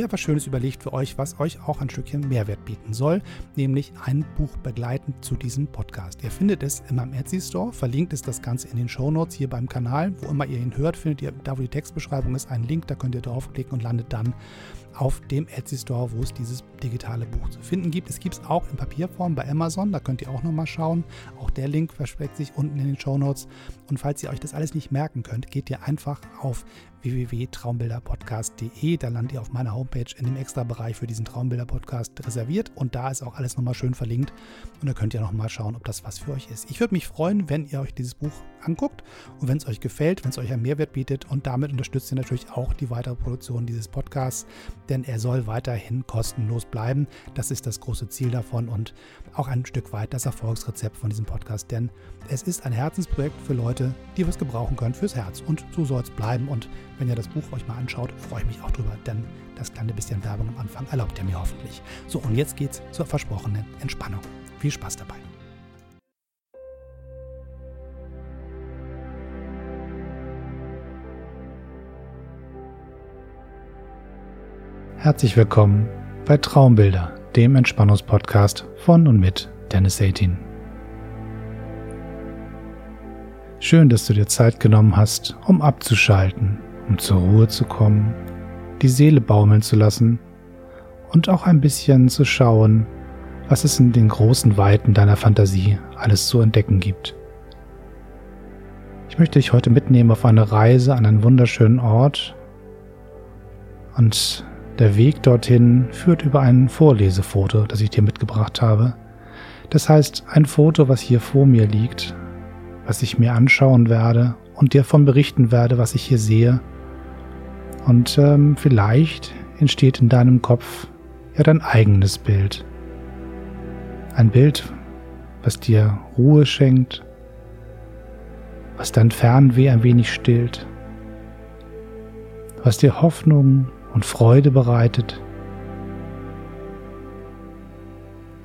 Mir etwas Schönes überlegt für euch, was euch auch ein Stückchen Mehrwert bieten soll, nämlich ein Buch begleitend zu diesem Podcast. Ihr findet es in meinem Etsy Store, verlinkt ist das Ganze in den Show Notes hier beim Kanal. Wo immer ihr ihn hört, findet ihr, da wo die Textbeschreibung ist, einen Link, da könnt ihr draufklicken und landet dann auf dem Etsy Store, wo es dieses digitale Buch zu finden gibt. Es gibt es auch in Papierform bei Amazon, da könnt ihr auch nochmal schauen. Auch der Link versteckt sich unten in den Show Notes. Und falls ihr euch das alles nicht merken könnt, geht ihr einfach auf www.traumbilderpodcast.de. Da landet ihr auf meiner Homepage in dem Extra-Bereich für diesen Traumbilder-Podcast reserviert und da ist auch alles nochmal schön verlinkt und da könnt ihr nochmal schauen, ob das was für euch ist. Ich würde mich freuen, wenn ihr euch dieses Buch anguckt und wenn es euch gefällt, wenn es euch einen Mehrwert bietet und damit unterstützt ihr natürlich auch die weitere Produktion dieses Podcasts, denn er soll weiterhin kostenlos bleiben. Das ist das große Ziel davon und auch ein Stück weit das Erfolgsrezept von diesem Podcast, denn es ist ein Herzensprojekt für Leute, die was gebrauchen können fürs Herz und so soll es bleiben und wenn ihr das Buch euch mal anschaut, freue ich mich auch drüber, denn das kleine bisschen Werbung am Anfang erlaubt ihr mir hoffentlich. So, und jetzt geht's zur versprochenen Entspannung. Viel Spaß dabei. Herzlich willkommen bei Traumbilder, dem Entspannungspodcast von und mit Dennis 18. Schön, dass du dir Zeit genommen hast, um abzuschalten um zur Ruhe zu kommen, die Seele baumeln zu lassen und auch ein bisschen zu schauen, was es in den großen Weiten deiner Fantasie alles zu entdecken gibt. Ich möchte dich heute mitnehmen auf eine Reise an einen wunderschönen Ort und der Weg dorthin führt über ein Vorlesefoto, das ich dir mitgebracht habe. Das heißt, ein Foto, was hier vor mir liegt, was ich mir anschauen werde und dir davon berichten werde, was ich hier sehe und ähm, vielleicht entsteht in deinem Kopf ja dein eigenes Bild. Ein Bild, was dir Ruhe schenkt, was dein Fernweh ein wenig stillt, was dir Hoffnung und Freude bereitet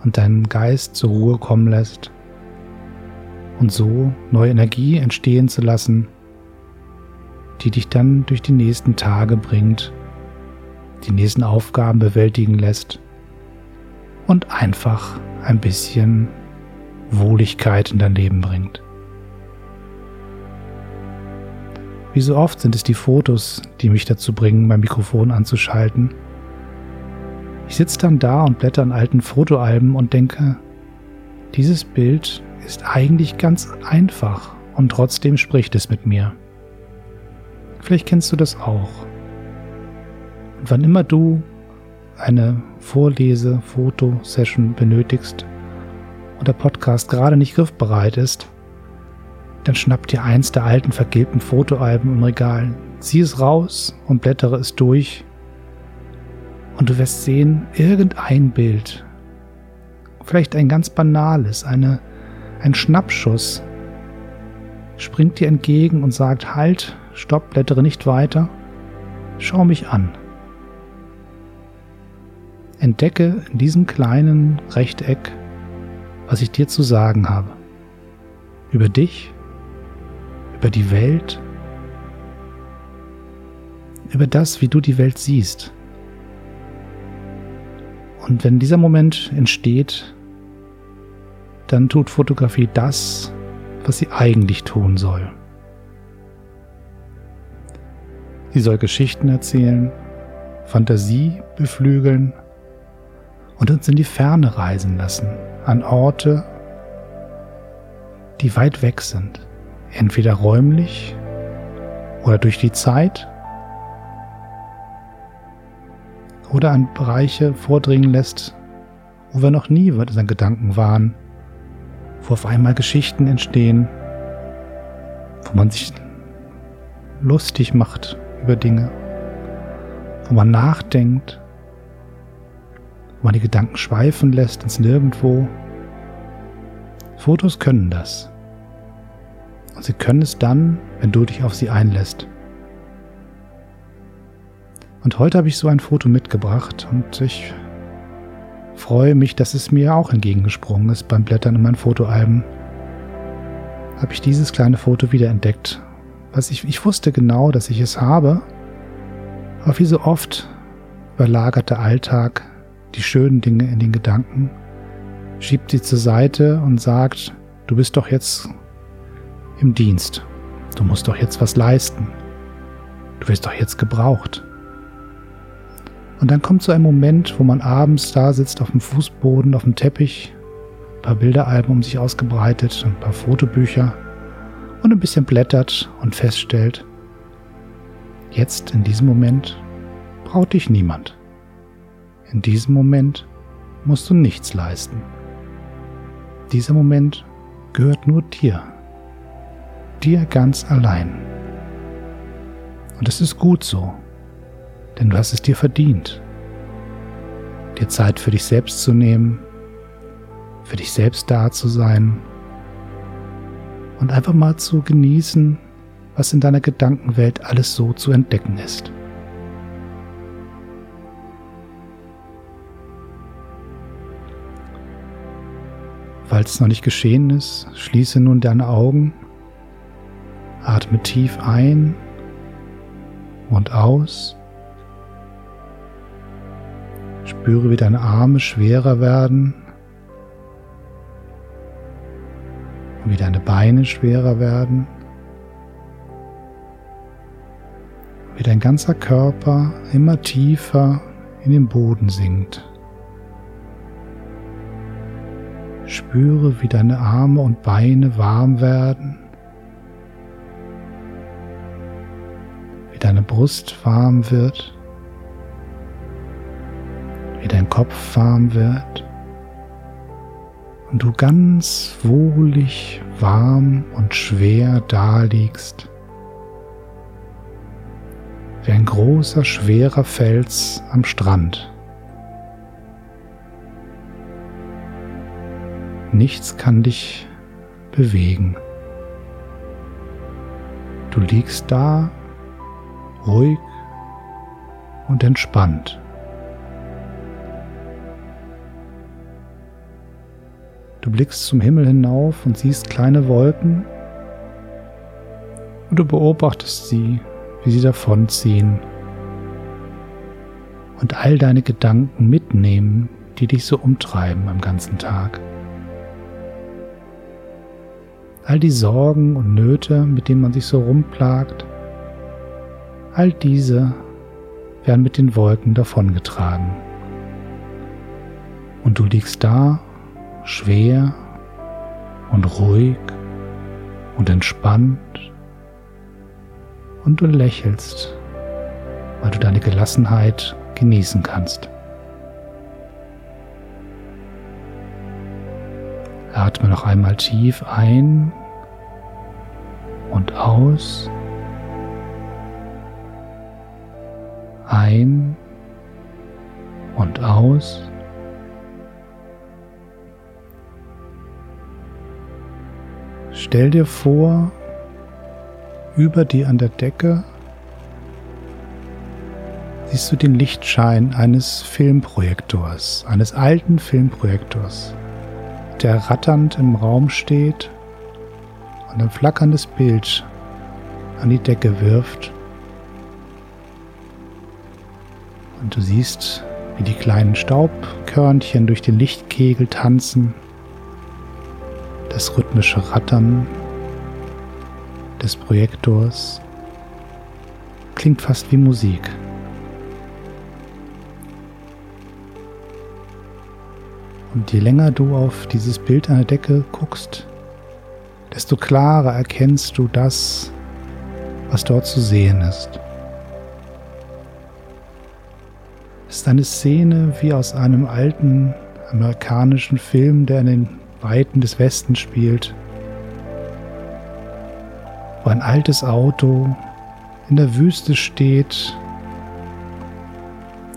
und deinen Geist zur Ruhe kommen lässt und so neue Energie entstehen zu lassen, die dich dann durch die nächsten Tage bringt, die nächsten Aufgaben bewältigen lässt und einfach ein bisschen Wohligkeit in dein Leben bringt. Wie so oft sind es die Fotos, die mich dazu bringen, mein Mikrofon anzuschalten. Ich sitze dann da und blätter in alten Fotoalben und denke, dieses Bild ist eigentlich ganz einfach und trotzdem spricht es mit mir. Vielleicht kennst du das auch. Und wann immer du eine Vorlese-, Fotosession benötigst und der Podcast gerade nicht griffbereit ist, dann schnapp dir eins der alten vergilbten Fotoalben im Regal, zieh es raus und blättere es durch und du wirst sehen, irgendein Bild, vielleicht ein ganz banales, eine, ein Schnappschuss, springt dir entgegen und sagt, halt, stopp, blättere nicht weiter, schau mich an. Entdecke in diesem kleinen Rechteck, was ich dir zu sagen habe. Über dich, über die Welt, über das, wie du die Welt siehst. Und wenn dieser Moment entsteht, dann tut Fotografie das, was sie eigentlich tun soll. Sie soll Geschichten erzählen, Fantasie beflügeln und uns in die Ferne reisen lassen, an Orte, die weit weg sind, entweder räumlich oder durch die Zeit oder an Bereiche vordringen lässt, wo wir noch nie in seinen Gedanken waren, wo auf einmal Geschichten entstehen, wo man sich lustig macht über Dinge, wo man nachdenkt, wo man die Gedanken schweifen lässt ins Nirgendwo. Fotos können das. Und sie können es dann, wenn du dich auf sie einlässt. Und heute habe ich so ein Foto mitgebracht und ich freue mich, dass es mir auch entgegengesprungen ist beim Blättern in meinen Fotoalben. Habe ich dieses kleine Foto wiederentdeckt. Was ich, ich wusste genau, dass ich es habe, aber wie so oft überlagert der Alltag die schönen Dinge in den Gedanken, schiebt sie zur Seite und sagt, du bist doch jetzt im Dienst, du musst doch jetzt was leisten, du wirst doch jetzt gebraucht. Und dann kommt so ein Moment, wo man abends da sitzt auf dem Fußboden, auf dem Teppich, ein paar Bilderalben um sich ausgebreitet, ein paar Fotobücher und ein bisschen blättert und feststellt, jetzt in diesem Moment braucht dich niemand. In diesem Moment musst du nichts leisten. Dieser Moment gehört nur dir. Dir ganz allein. Und es ist gut so denn du hast es dir verdient, dir Zeit für dich selbst zu nehmen, für dich selbst da zu sein und einfach mal zu genießen, was in deiner Gedankenwelt alles so zu entdecken ist. Falls es noch nicht geschehen ist, schließe nun deine Augen, atme tief ein und aus. Spüre, wie deine Arme schwerer werden, wie deine Beine schwerer werden, wie dein ganzer Körper immer tiefer in den Boden sinkt. Spüre, wie deine Arme und Beine warm werden, deine Brust warm wird wie dein Kopf warm wird und du ganz wohlig, warm und schwer daliegst, wie ein großer, schwerer Fels am Strand. Nichts kann dich bewegen. Du liegst da, ruhig und entspannt. Du blickst zum Himmel hinauf und siehst kleine Wolken und du beobachtest sie, wie sie davonziehen und all deine Gedanken mitnehmen, die dich so umtreiben am ganzen Tag. All die Sorgen und Nöte, mit denen man sich so rumplagt, all diese werden mit den Wolken davongetragen. Und du liegst da schwer und ruhig und entspannt und du lächelst, weil du deine Gelassenheit genießen kannst. Atme noch einmal tief ein und aus. Ein und aus. Stell dir vor, über dir an der Decke siehst du den Lichtschein eines Filmprojektors, eines alten Filmprojektors, der ratternd im Raum steht und ein flackerndes Bild an die Decke wirft. Und du siehst, wie die kleinen Staubkörnchen durch den Lichtkegel tanzen das rhythmische Rattern des Projektors klingt fast wie Musik. Und je länger du auf dieses Bild an der Decke guckst, desto klarer erkennst du das, was dort zu sehen ist. Ist eine Szene wie aus einem alten amerikanischen Film, der in den Weiten des Westens spielt, wo ein altes Auto in der Wüste steht,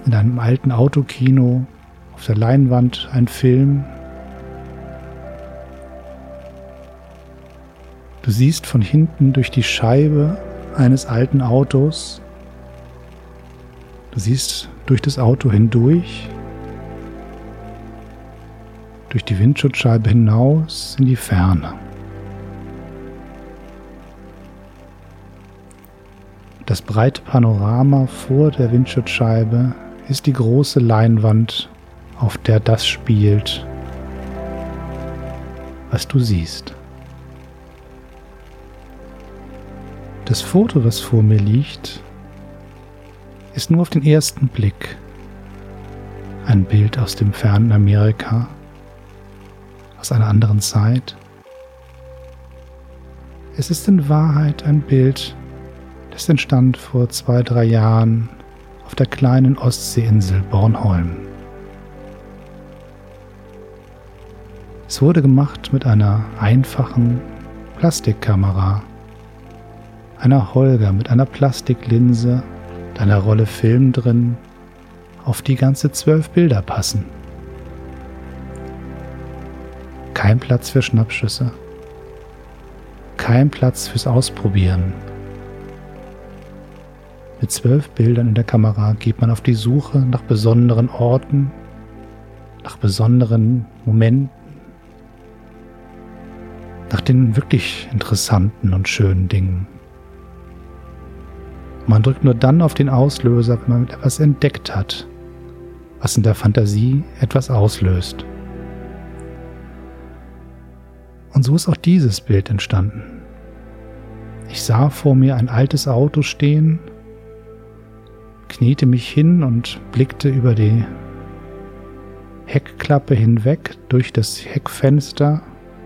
in einem alten Autokino, auf der Leinwand ein Film. Du siehst von hinten durch die Scheibe eines alten Autos, du siehst durch das Auto hindurch, durch die Windschutzscheibe hinaus in die Ferne. Das breite Panorama vor der Windschutzscheibe ist die große Leinwand, auf der das spielt, was du siehst. Das Foto, was vor mir liegt, ist nur auf den ersten Blick ein Bild aus dem fernen Amerika, aus einer anderen Zeit. Es ist in Wahrheit ein Bild, das entstand vor zwei, drei Jahren auf der kleinen Ostseeinsel Bornholm. Es wurde gemacht mit einer einfachen Plastikkamera, einer Holger mit einer Plastiklinse, und einer Rolle Film drin, auf die ganze zwölf Bilder passen. Kein Platz für Schnappschüsse, kein Platz fürs Ausprobieren, mit zwölf Bildern in der Kamera geht man auf die Suche nach besonderen Orten, nach besonderen Momenten, nach den wirklich interessanten und schönen Dingen. Man drückt nur dann auf den Auslöser, wenn man etwas entdeckt hat, was in der Fantasie etwas auslöst. Und so ist auch dieses Bild entstanden. Ich sah vor mir ein altes Auto stehen, kniete mich hin und blickte über die Heckklappe hinweg, durch das Heckfenster,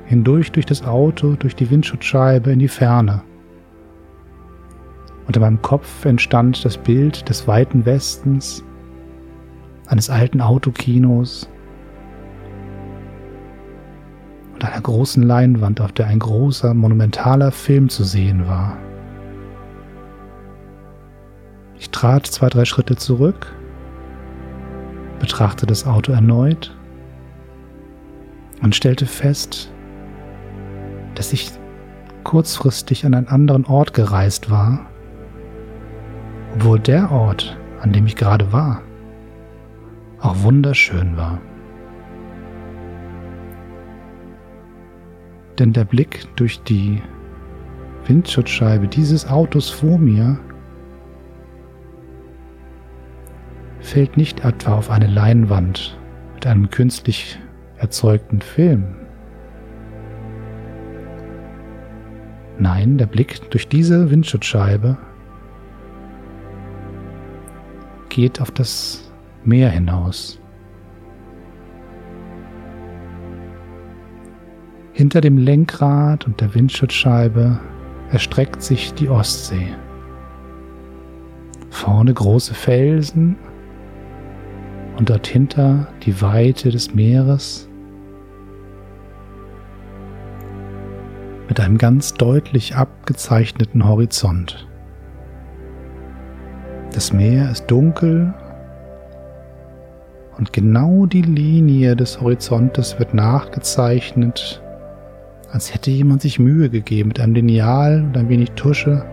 hindurch durch das Auto, durch die Windschutzscheibe in die Ferne. Unter meinem Kopf entstand das Bild des weiten Westens, eines alten Autokinos und einer großen Leinwand, auf der ein großer, monumentaler Film zu sehen war. Ich trat zwei, drei Schritte zurück, betrachtete das Auto erneut und stellte fest, dass ich kurzfristig an einen anderen Ort gereist war, obwohl der Ort, an dem ich gerade war, auch wunderschön war. Denn der Blick durch die Windschutzscheibe dieses Autos vor mir fällt nicht etwa auf eine Leinwand mit einem künstlich erzeugten Film. Nein, der Blick durch diese Windschutzscheibe geht auf das Meer hinaus. Hinter dem Lenkrad und der Windschutzscheibe erstreckt sich die Ostsee. Vorne große Felsen und dort hinter die Weite des Meeres mit einem ganz deutlich abgezeichneten Horizont. Das Meer ist dunkel und genau die Linie des Horizontes wird nachgezeichnet, als hätte jemand sich Mühe gegeben mit einem Lineal und ein wenig Tusche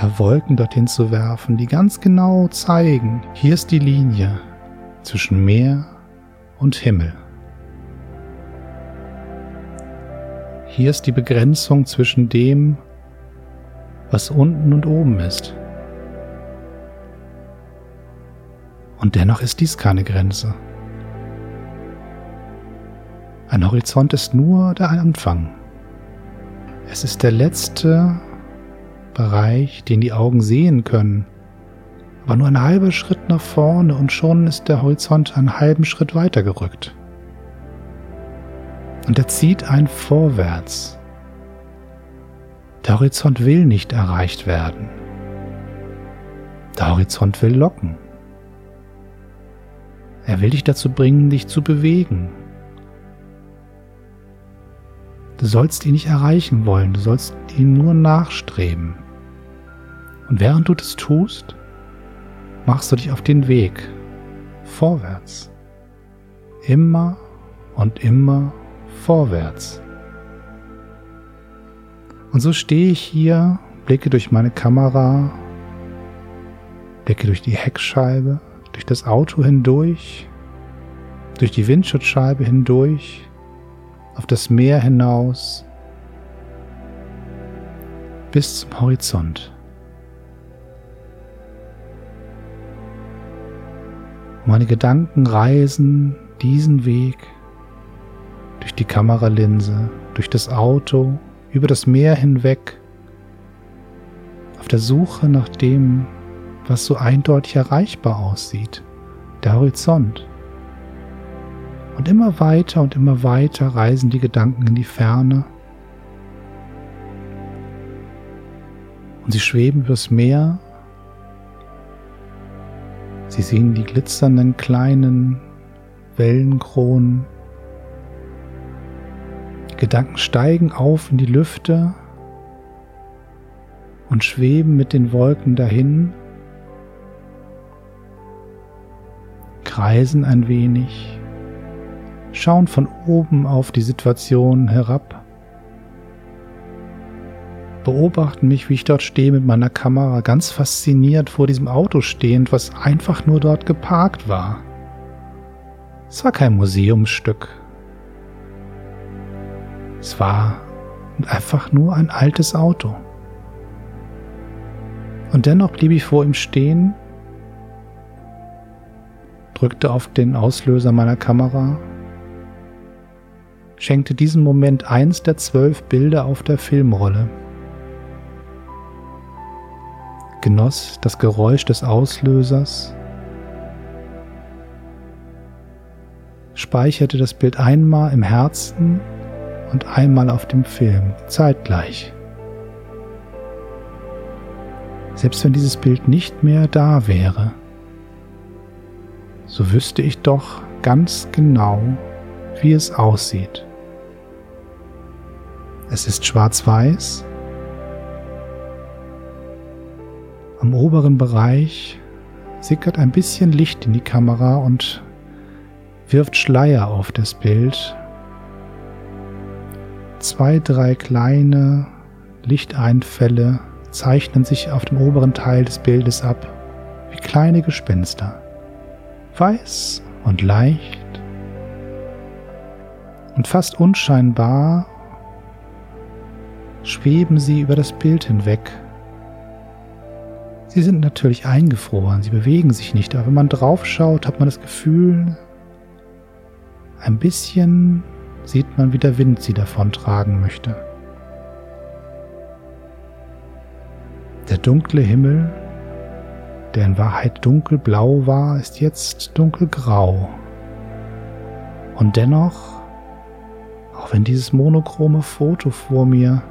paar Wolken dorthin zu werfen, die ganz genau zeigen, hier ist die Linie zwischen Meer und Himmel. Hier ist die Begrenzung zwischen dem, was unten und oben ist. Und dennoch ist dies keine Grenze. Ein Horizont ist nur der Anfang. Es ist der letzte Bereich, den die Augen sehen können. Aber nur ein halber Schritt nach vorne und schon ist der Horizont einen halben Schritt weiter gerückt. Und er zieht einen vorwärts. Der Horizont will nicht erreicht werden. Der Horizont will locken. Er will dich dazu bringen, dich zu bewegen. Du sollst ihn nicht erreichen wollen, du sollst ihn nur nachstreben. Und während du das tust, machst du dich auf den Weg vorwärts. Immer und immer vorwärts. Und so stehe ich hier, blicke durch meine Kamera, blicke durch die Heckscheibe, durch das Auto hindurch, durch die Windschutzscheibe hindurch, auf das Meer hinaus, bis zum Horizont. Meine Gedanken reisen diesen Weg durch die Kameralinse, durch das Auto, über das Meer hinweg, auf der Suche nach dem, was so eindeutig erreichbar aussieht, der Horizont. Und immer weiter und immer weiter reisen die Gedanken in die Ferne. Und sie schweben übers Meer. Sie sehen die glitzernden kleinen Wellenkronen Gedanken steigen auf in die Lüfte und schweben mit den Wolken dahin, kreisen ein wenig, schauen von oben auf die Situation herab, beobachten mich, wie ich dort stehe mit meiner Kamera, ganz fasziniert vor diesem Auto stehend, was einfach nur dort geparkt war. Es war kein Museumsstück, es war einfach nur ein altes Auto. Und dennoch blieb ich vor ihm stehen, drückte auf den Auslöser meiner Kamera, schenkte diesem Moment eins der zwölf Bilder auf der Filmrolle, genoss das Geräusch des Auslösers, speicherte das Bild einmal im Herzen und einmal auf dem Film, zeitgleich. Selbst wenn dieses Bild nicht mehr da wäre, so wüsste ich doch ganz genau, wie es aussieht. Es ist schwarz-weiß. Am oberen Bereich sickert ein bisschen Licht in die Kamera und wirft Schleier auf das Bild, Zwei, drei kleine Lichteinfälle zeichnen sich auf dem oberen Teil des Bildes ab, wie kleine Gespenster. Weiß und leicht und fast unscheinbar schweben sie über das Bild hinweg. Sie sind natürlich eingefroren, sie bewegen sich nicht, aber wenn man drauf schaut, hat man das Gefühl, ein bisschen sieht man, wie der Wind sie davontragen möchte. Der dunkle Himmel, der in Wahrheit dunkelblau war, ist jetzt dunkelgrau. Und dennoch, auch wenn dieses monochrome Foto vor mir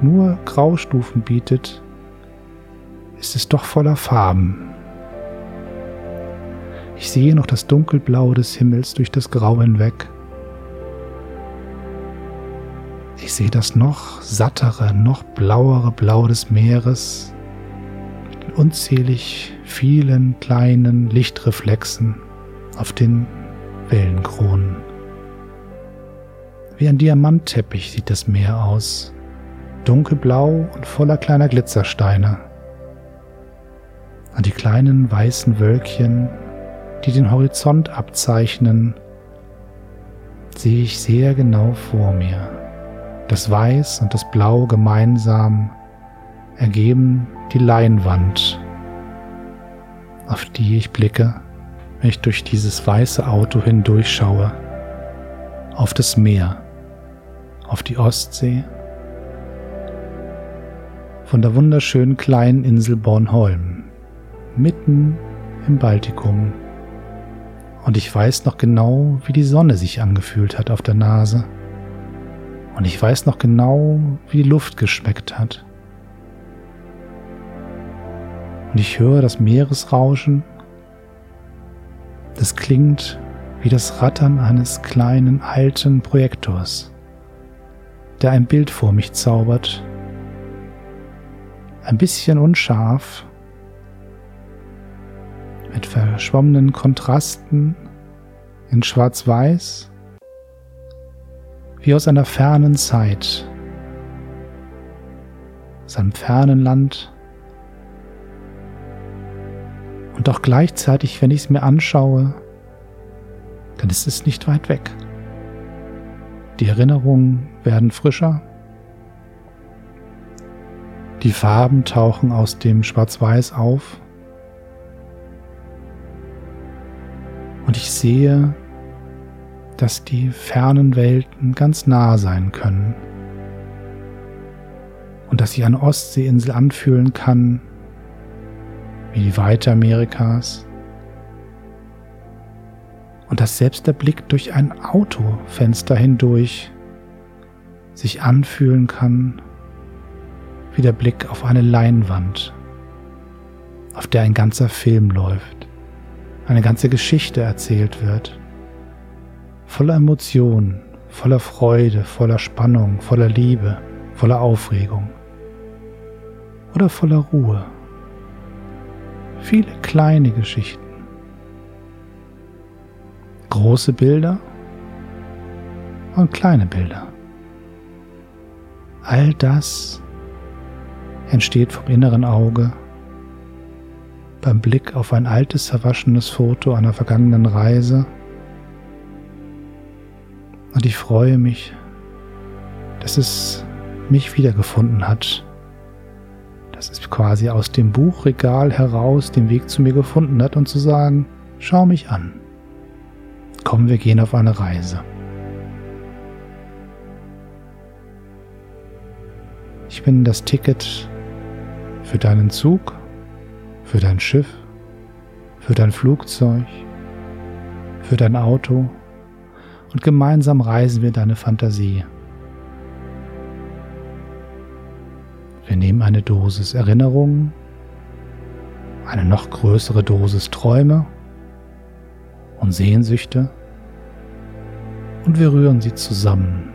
nur Graustufen bietet, ist es doch voller Farben. Ich sehe noch das Dunkelblau des Himmels durch das Grau hinweg Ich sehe das noch sattere, noch blauere Blau des Meeres mit unzählig vielen kleinen Lichtreflexen auf den Wellenkronen. Wie ein Diamantteppich sieht das Meer aus, dunkelblau und voller kleiner Glitzersteine. Und die kleinen weißen Wölkchen, die den Horizont abzeichnen, sehe ich sehr genau vor mir. Das Weiß und das Blau gemeinsam ergeben die Leinwand, auf die ich blicke, wenn ich durch dieses weiße Auto hindurchschaue, auf das Meer, auf die Ostsee, von der wunderschönen kleinen Insel Bornholm, mitten im Baltikum. Und ich weiß noch genau, wie die Sonne sich angefühlt hat auf der Nase und ich weiß noch genau, wie die Luft geschmeckt hat. Und ich höre das Meeresrauschen. Das klingt wie das Rattern eines kleinen alten Projektors, der ein Bild vor mich zaubert. Ein bisschen unscharf, mit verschwommenen Kontrasten in Schwarz-Weiß, wie aus einer fernen Zeit, aus einem fernen Land. Und auch gleichzeitig, wenn ich es mir anschaue, dann ist es nicht weit weg. Die Erinnerungen werden frischer. Die Farben tauchen aus dem Schwarz-Weiß auf. Und ich sehe, dass die fernen Welten ganz nah sein können. Und dass sich eine Ostseeinsel anfühlen kann, wie die Weite Amerikas. Und dass selbst der Blick durch ein Autofenster hindurch sich anfühlen kann, wie der Blick auf eine Leinwand, auf der ein ganzer Film läuft eine ganze Geschichte erzählt wird. Voller Emotionen, voller Freude, voller Spannung, voller Liebe, voller Aufregung oder voller Ruhe. Viele kleine Geschichten. Große Bilder und kleine Bilder. All das entsteht vom inneren Auge beim Blick auf ein altes, verwaschenes Foto einer vergangenen Reise. Und ich freue mich, dass es mich wiedergefunden hat. Dass es quasi aus dem Buchregal heraus den Weg zu mir gefunden hat und zu sagen, schau mich an. Komm, wir gehen auf eine Reise. Ich bin das Ticket für deinen Zug für dein Schiff, für dein Flugzeug, für dein Auto und gemeinsam reisen wir deine Fantasie. Wir nehmen eine Dosis Erinnerungen, eine noch größere Dosis Träume und Sehnsüchte und wir rühren sie zusammen.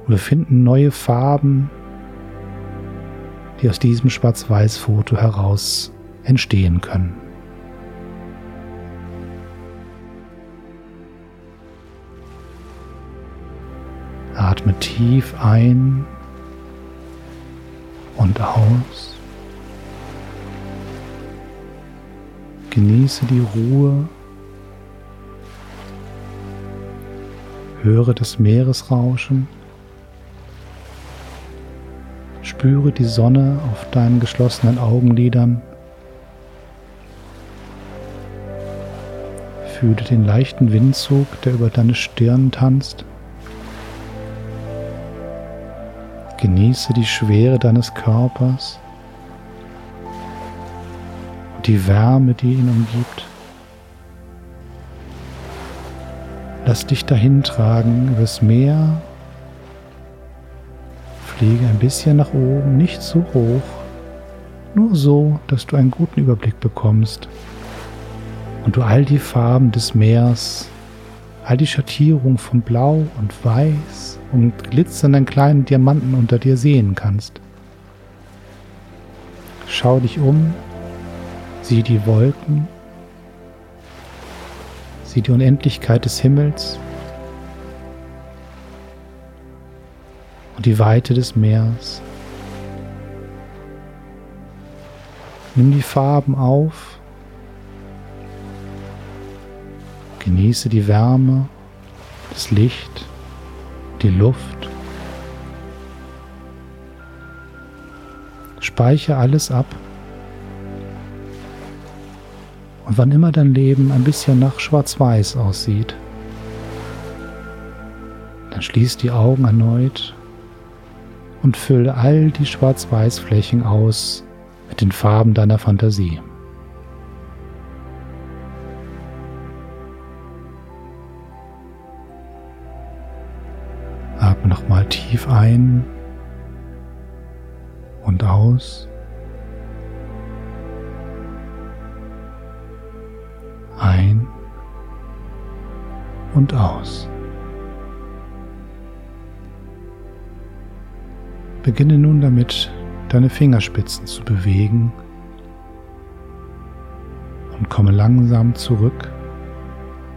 Und wir finden neue Farben, die aus diesem Schwarz-Weiß-Foto heraus entstehen können. Atme tief ein und aus. Genieße die Ruhe. Höre das Meeresrauschen. Spüre die Sonne auf deinen geschlossenen Augenlidern. Fühle den leichten Windzug, der über deine Stirn tanzt. Genieße die Schwere deines Körpers und die Wärme, die ihn umgibt. Lass dich dahin tragen übers Meer Fliege ein bisschen nach oben, nicht zu hoch, nur so, dass du einen guten Überblick bekommst und du all die Farben des Meers, all die Schattierung von Blau und Weiß und glitzernden kleinen Diamanten unter dir sehen kannst. Schau dich um, sieh die Wolken, sieh die Unendlichkeit des Himmels und die Weite des Meeres. Nimm die Farben auf, genieße die Wärme, das Licht, die Luft. Speichere alles ab. Und wann immer dein Leben ein bisschen nach Schwarz-Weiß aussieht, dann schließ die Augen erneut und fülle all die Schwarz-Weiß-Flächen aus mit den Farben deiner Fantasie. nochmal tief ein und aus. Ein und aus. Beginne nun damit, deine Fingerspitzen zu bewegen und komme langsam zurück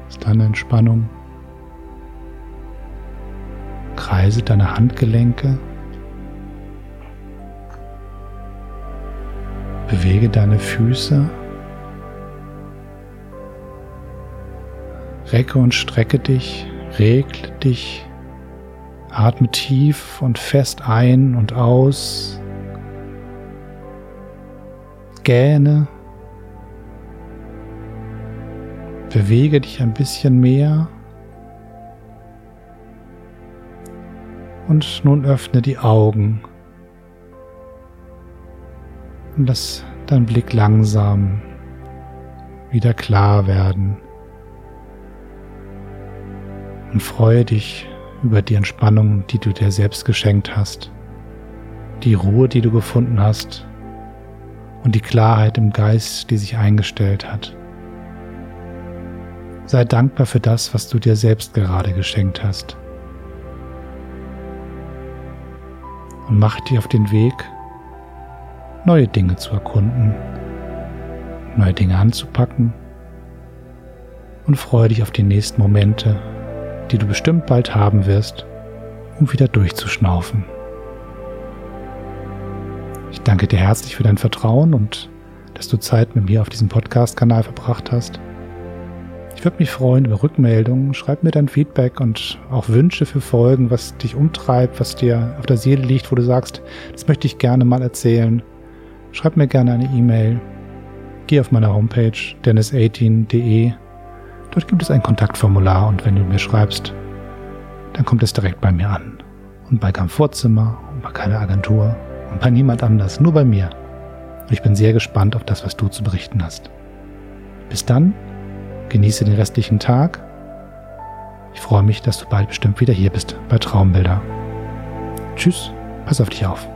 aus deiner Entspannung. Kreise deine Handgelenke. Bewege deine Füße. Recke und strecke dich, regle dich Atme tief und fest ein und aus. Gähne. Bewege dich ein bisschen mehr. Und nun öffne die Augen. Und lass dein Blick langsam wieder klar werden. Und freue dich über die Entspannung, die du dir selbst geschenkt hast, die Ruhe, die du gefunden hast und die Klarheit im Geist, die sich eingestellt hat. Sei dankbar für das, was du dir selbst gerade geschenkt hast. Und mach dich auf den Weg, neue Dinge zu erkunden, neue Dinge anzupacken und freue dich auf die nächsten Momente die du bestimmt bald haben wirst, um wieder durchzuschnaufen. Ich danke dir herzlich für dein Vertrauen und dass du Zeit mit mir auf diesem Podcast-Kanal verbracht hast. Ich würde mich freuen über Rückmeldungen. Schreib mir dein Feedback und auch Wünsche für Folgen, was dich umtreibt, was dir auf der Seele liegt, wo du sagst, das möchte ich gerne mal erzählen. Schreib mir gerne eine E-Mail. Geh auf meine Homepage dennis18.de Dort gibt es ein Kontaktformular und wenn du mir schreibst, dann kommt es direkt bei mir an. Und bei keinem Vorzimmer und bei keiner Agentur und bei niemand anders, nur bei mir. Und ich bin sehr gespannt auf das, was du zu berichten hast. Bis dann, genieße den restlichen Tag. Ich freue mich, dass du bald bestimmt wieder hier bist bei Traumbilder. Tschüss, pass auf dich auf.